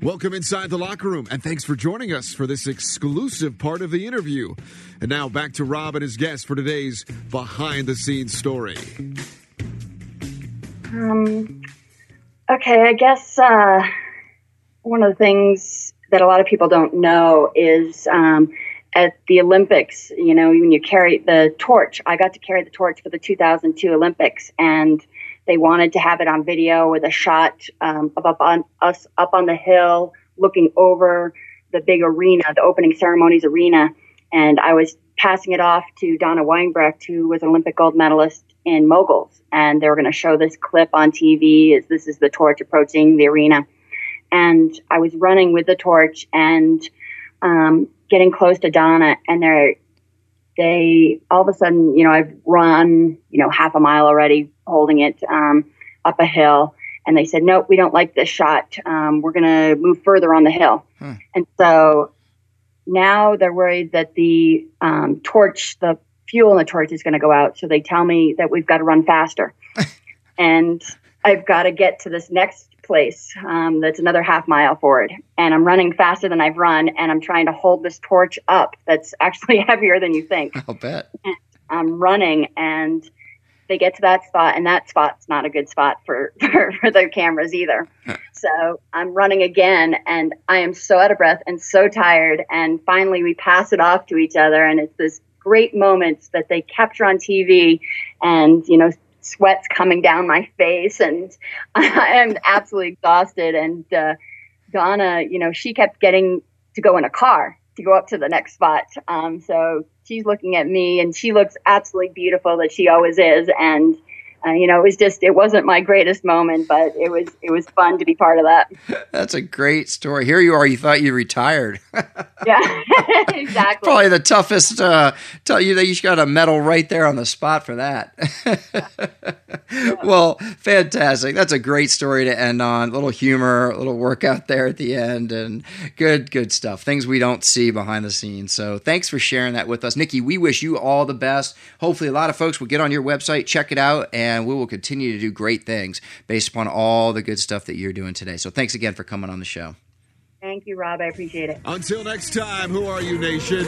Welcome inside the locker room, and thanks for joining us for this exclusive part of the interview. And now back to Rob and his guest for today's behind the scenes story. Um, okay, I guess uh, one of the things that a lot of people don't know is um, at the Olympics, you know, when you carry the torch, I got to carry the torch for the 2002 Olympics, and they wanted to have it on video with a shot um, of up on us up on the hill, looking over the big arena, the opening ceremonies arena, and I was passing it off to Donna Weinbrecht, who was an Olympic gold medalist in moguls, and they were going to show this clip on TV as this is the torch approaching the arena, and I was running with the torch and um, getting close to Donna, and they're they all of a sudden, you know, I've run, you know, half a mile already holding it um, up a hill. And they said, nope, we don't like this shot. Um, we're going to move further on the hill. Hmm. And so now they're worried that the um, torch, the fuel in the torch is going to go out. So they tell me that we've got to run faster. and I've got to get to this next place um, that's another half mile forward. And I'm running faster than I've run, and I'm trying to hold this torch up that's actually heavier than you think. I'll bet. And I'm running, and they get to that spot, and that spot's not a good spot for, for, for the cameras either. so I'm running again, and I am so out of breath and so tired. And finally, we pass it off to each other, and it's this great moment that they capture on TV. And, you know, sweat's coming down my face and I am absolutely exhausted. And uh, Donna, you know, she kept getting to go in a car to go up to the next spot. Um, so she's looking at me and she looks absolutely beautiful that she always is. And uh, you know, it was just it wasn't my greatest moment, but it was it was fun to be part of that. That's a great story. Here you are. You thought you retired. yeah, exactly. Probably the toughest. Uh, tell you that you got a medal right there on the spot for that. Yeah. Well, fantastic. That's a great story to end on. A little humor, a little workout there at the end, and good, good stuff. Things we don't see behind the scenes. So thanks for sharing that with us, Nikki. We wish you all the best. Hopefully, a lot of folks will get on your website, check it out, and and we will continue to do great things based upon all the good stuff that you're doing today. So thanks again for coming on the show. Thank you, Rob. I appreciate it. Until next time, who are you, nation?